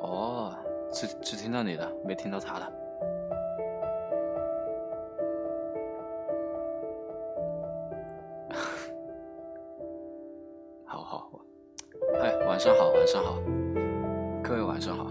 哦，只只听到你的，没听到他的。好好，哎，晚上好，晚上好，各位晚上好。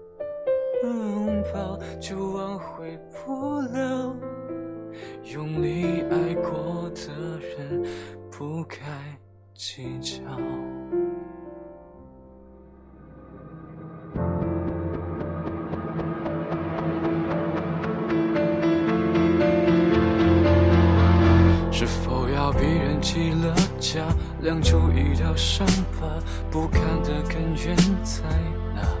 拥抱就挽回不了。用力爱过的人。不该计较。是否要逼人起了家，亮出一条伤疤，不堪的根源在哪？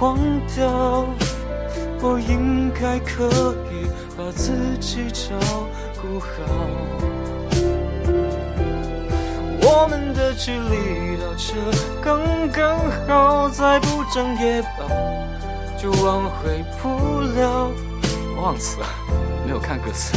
忘掉。我应该可以把自己照顾好，我们的距离到这刚刚好，再不争也罢，就挽回不了。忘词了，没有看歌词。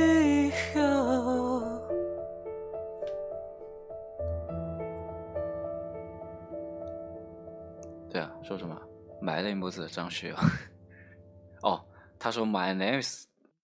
对啊，说什么？埋了一模子张学友。哦，他说 My name is。